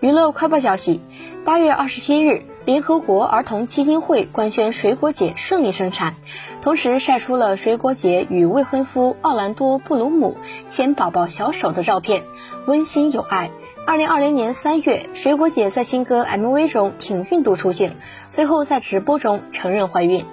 娱乐快报消息：八月二十七日，联合国儿童基金会官宣水果姐顺利生产，同时晒出了水果姐与未婚夫奥兰多·布鲁姆牵宝宝小手的照片，温馨有爱。二零二零年三月，水果姐在新歌 MV 中挺孕肚出现，随后在直播中承认怀孕。